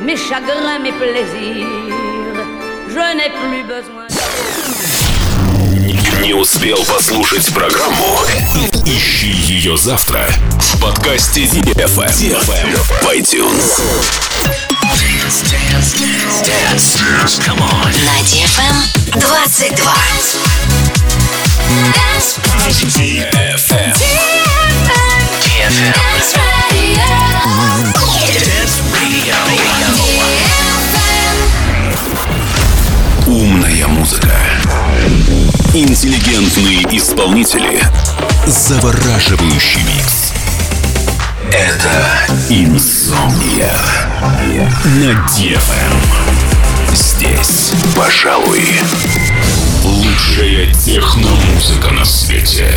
mes chagrins, mes plaisirs. Je n'ai plus besoin. Не успел послушать программу? Ищи ее завтра в подкасте DFM, DFM в iTunes. Dance, dance, dance, dance. Come on. На DFM 22. Dance. DFM. Умная музыка. Интеллигентные исполнители. Завораживающий микс. Это «Инсомния» на DFM. Эм. Здесь, пожалуй, лучшая техномузыка на свете.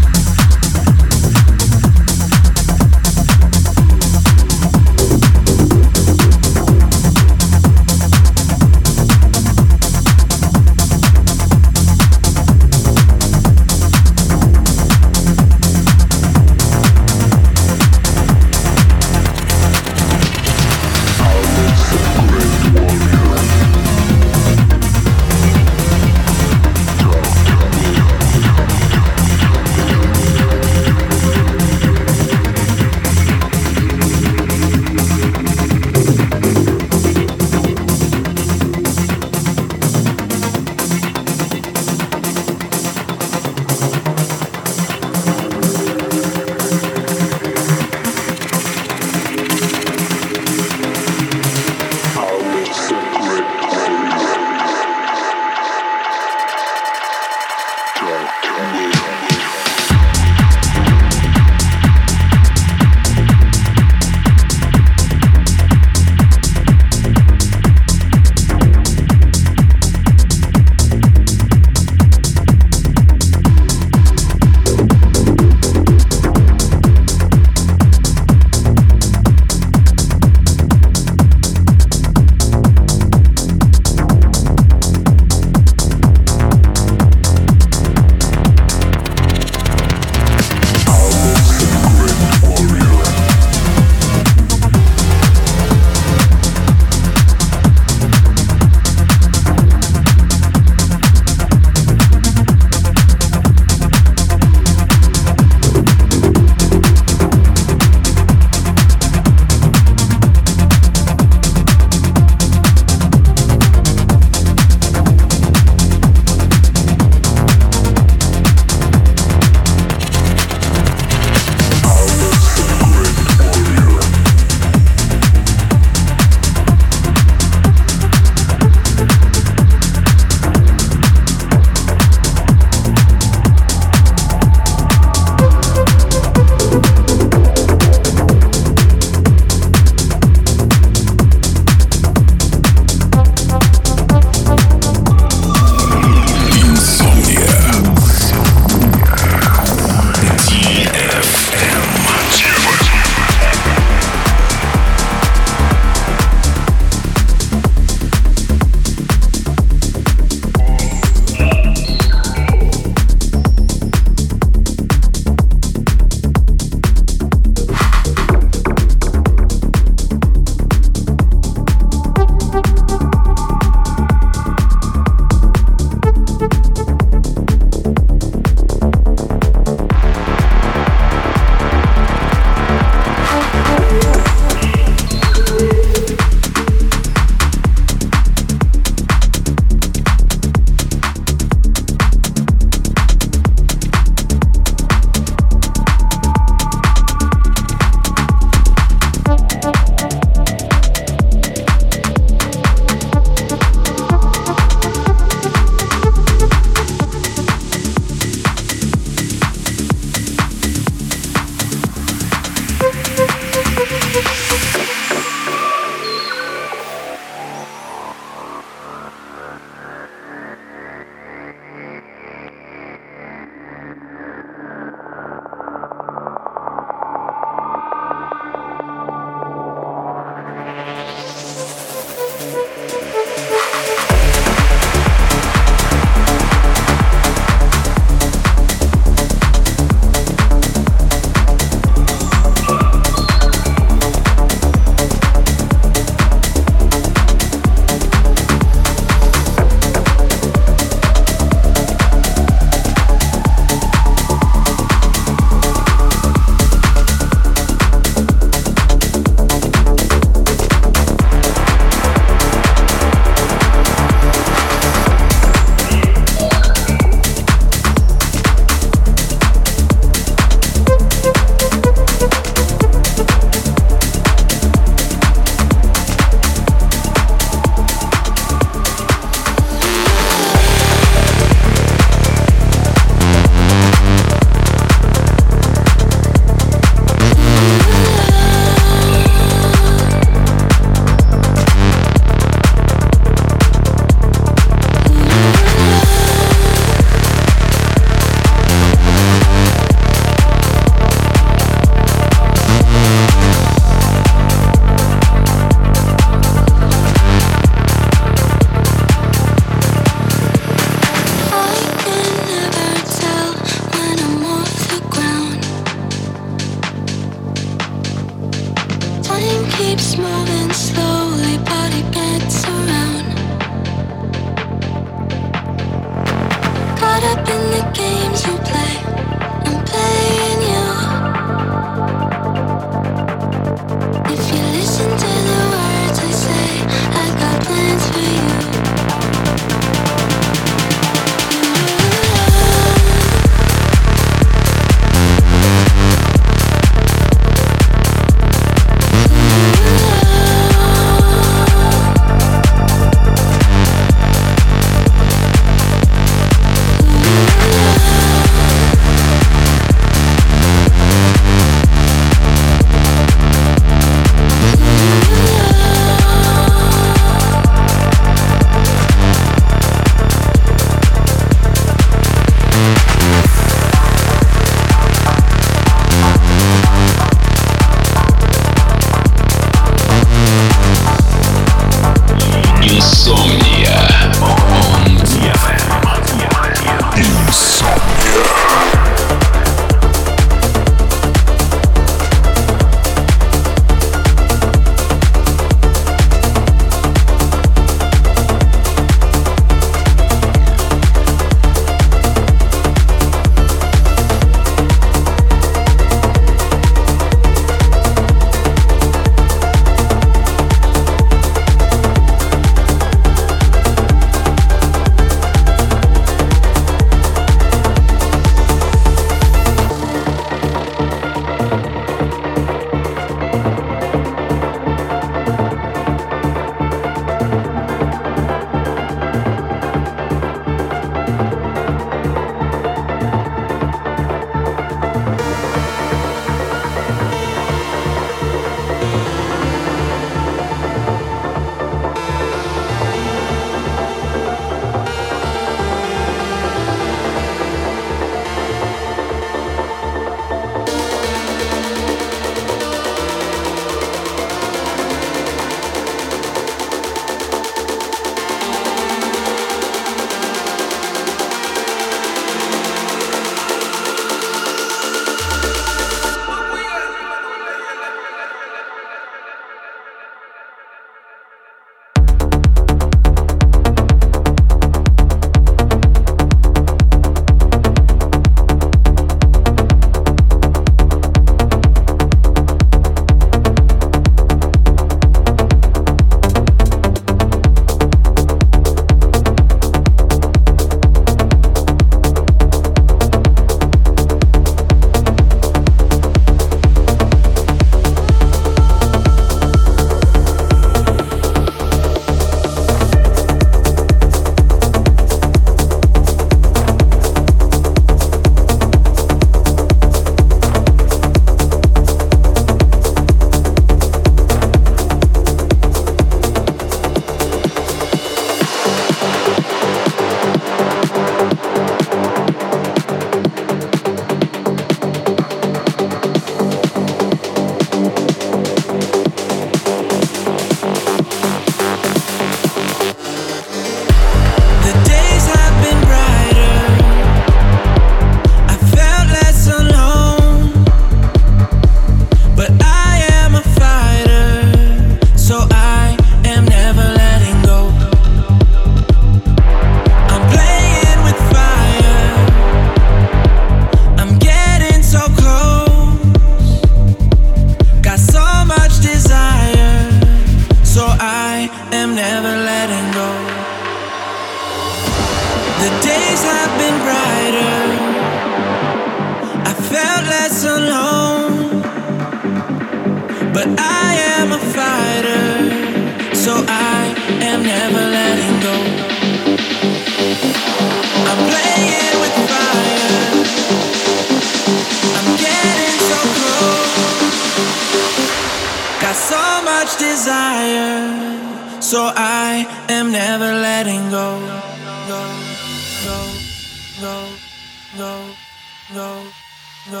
So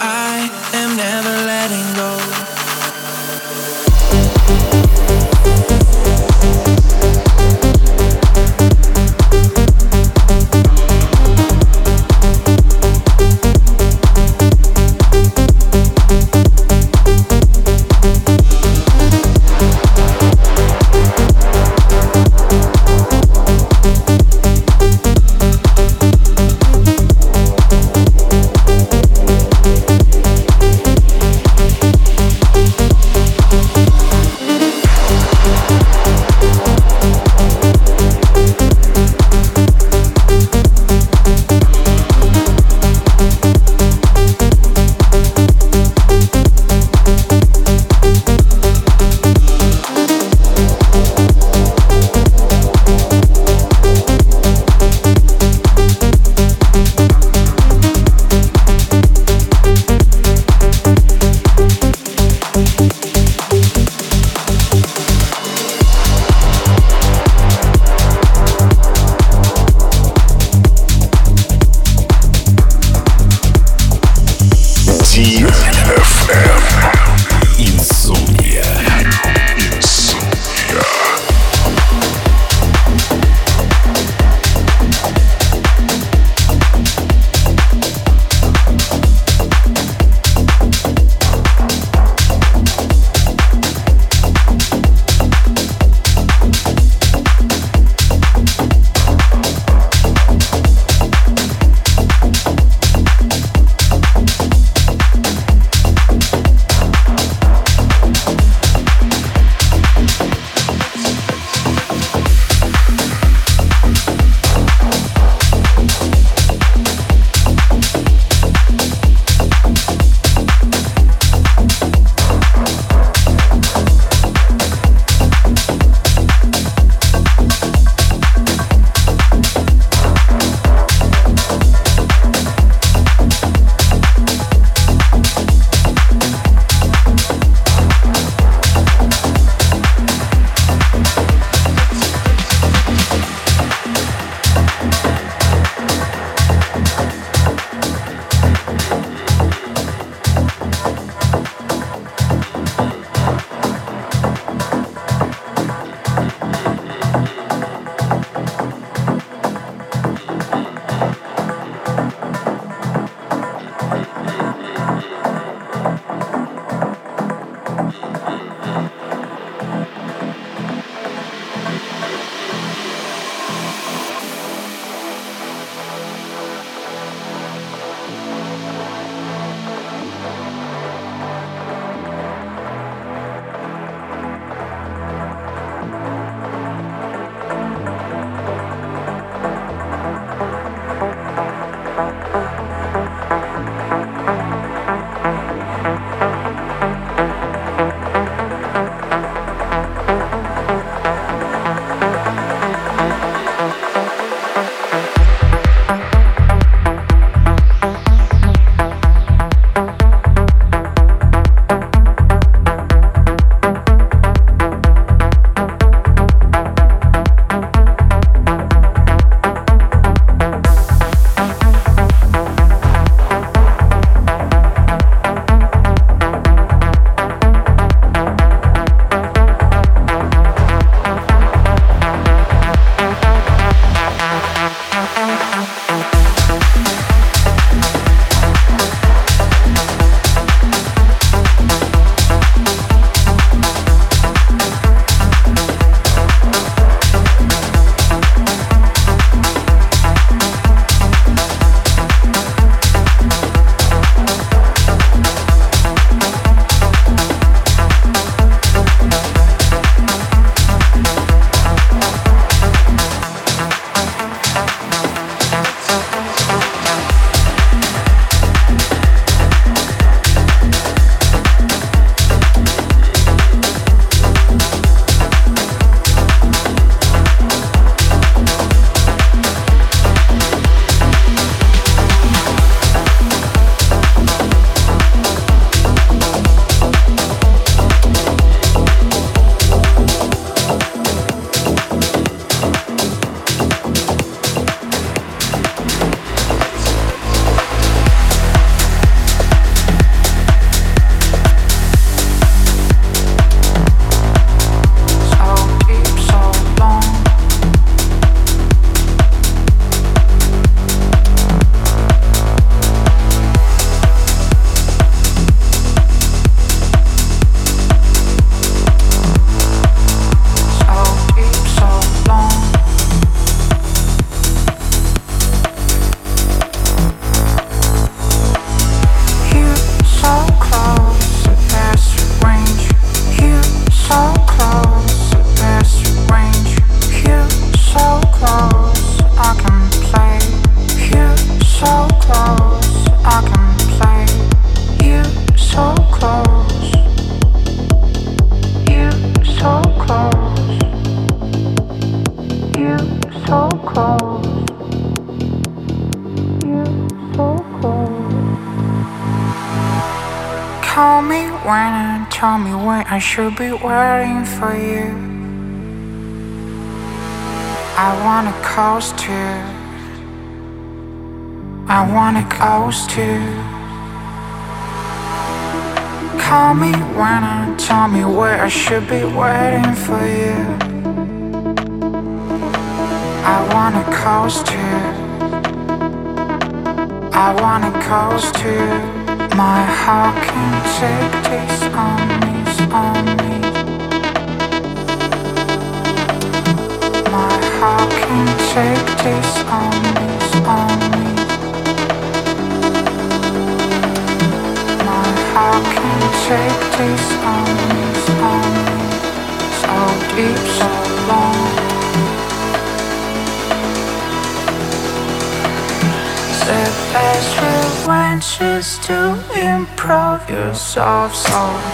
I am never letting go. goes to. Call me when I tell me where I should be waiting for you. I wanna coast to. I wanna coast to. My heart can take this on me, on me. My heart can take this on me. Take these arms on me So deep, so long The best way when to improve yourself so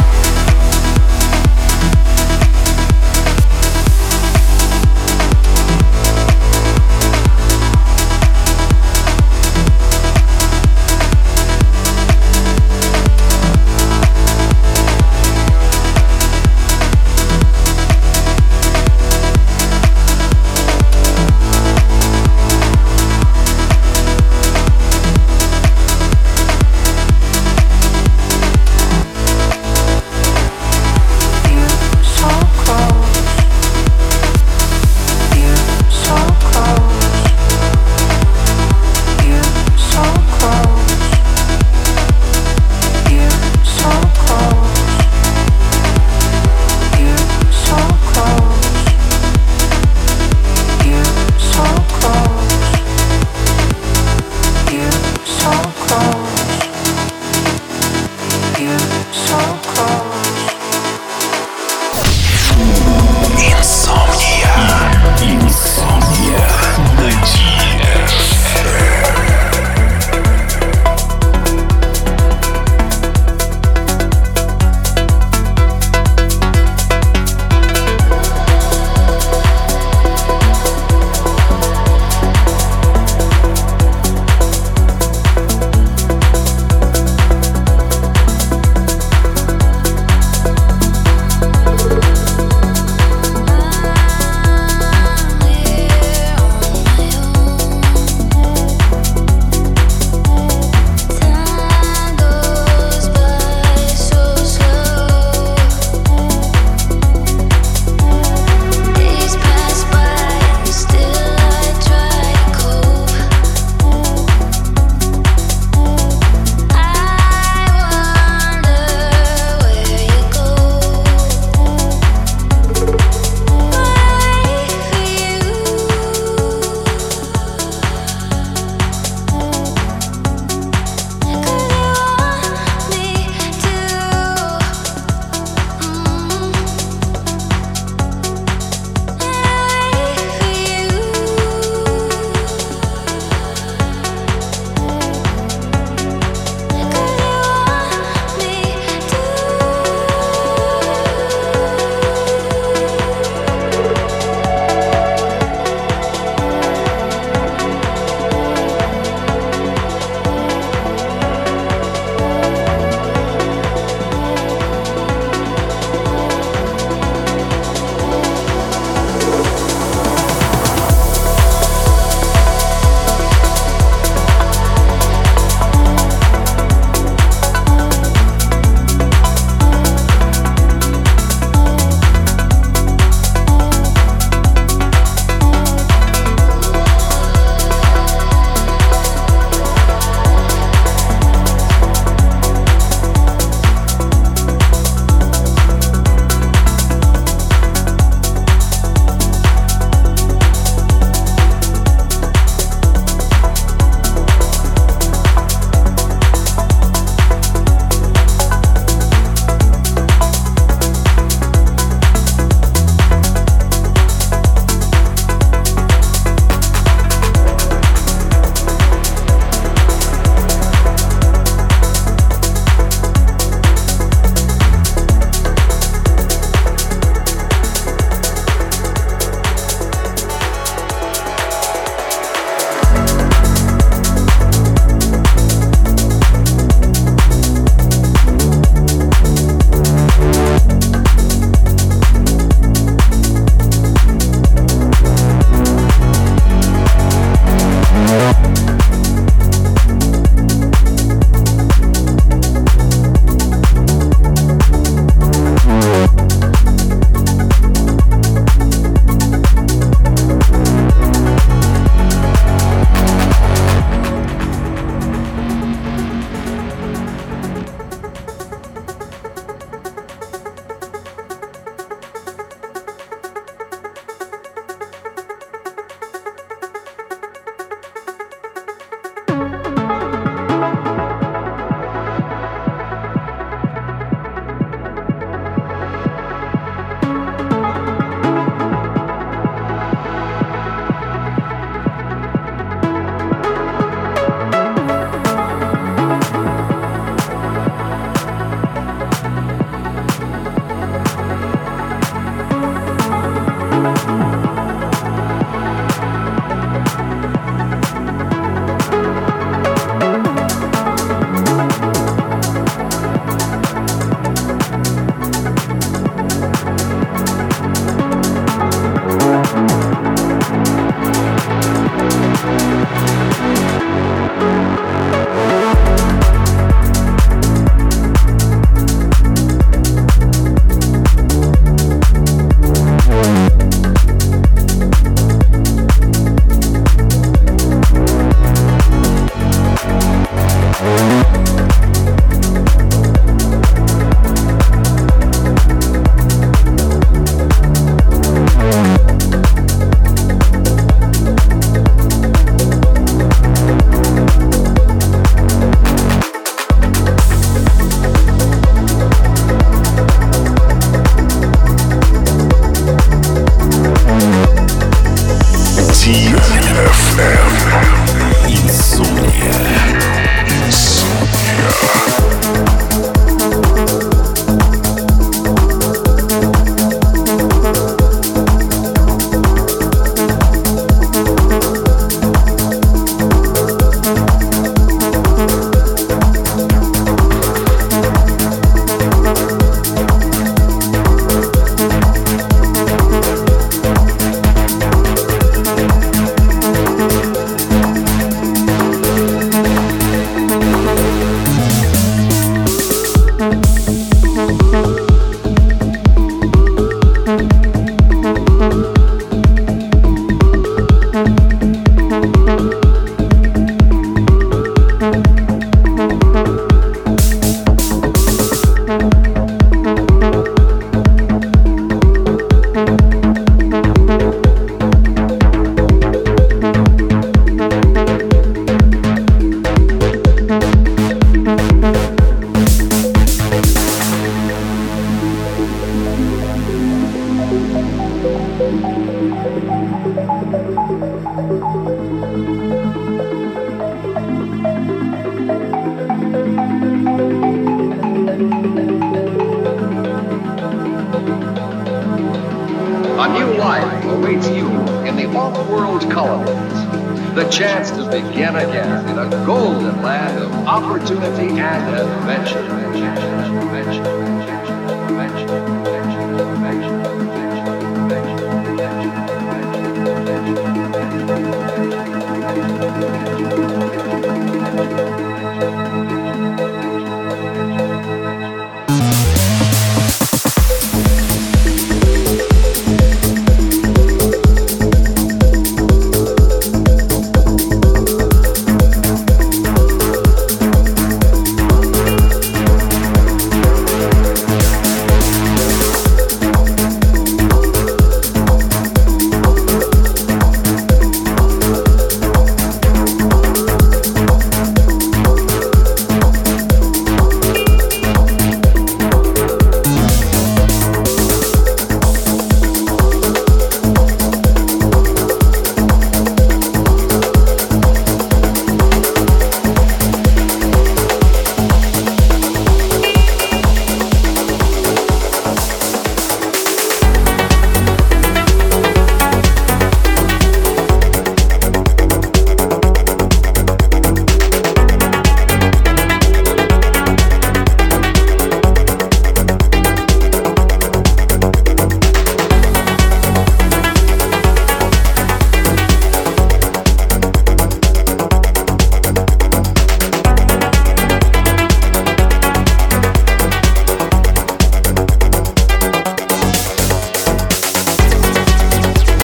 A new life awaits you in the off-world colonies. The chance to begin again in a golden land of opportunity and adventure. adventure, adventure, adventure.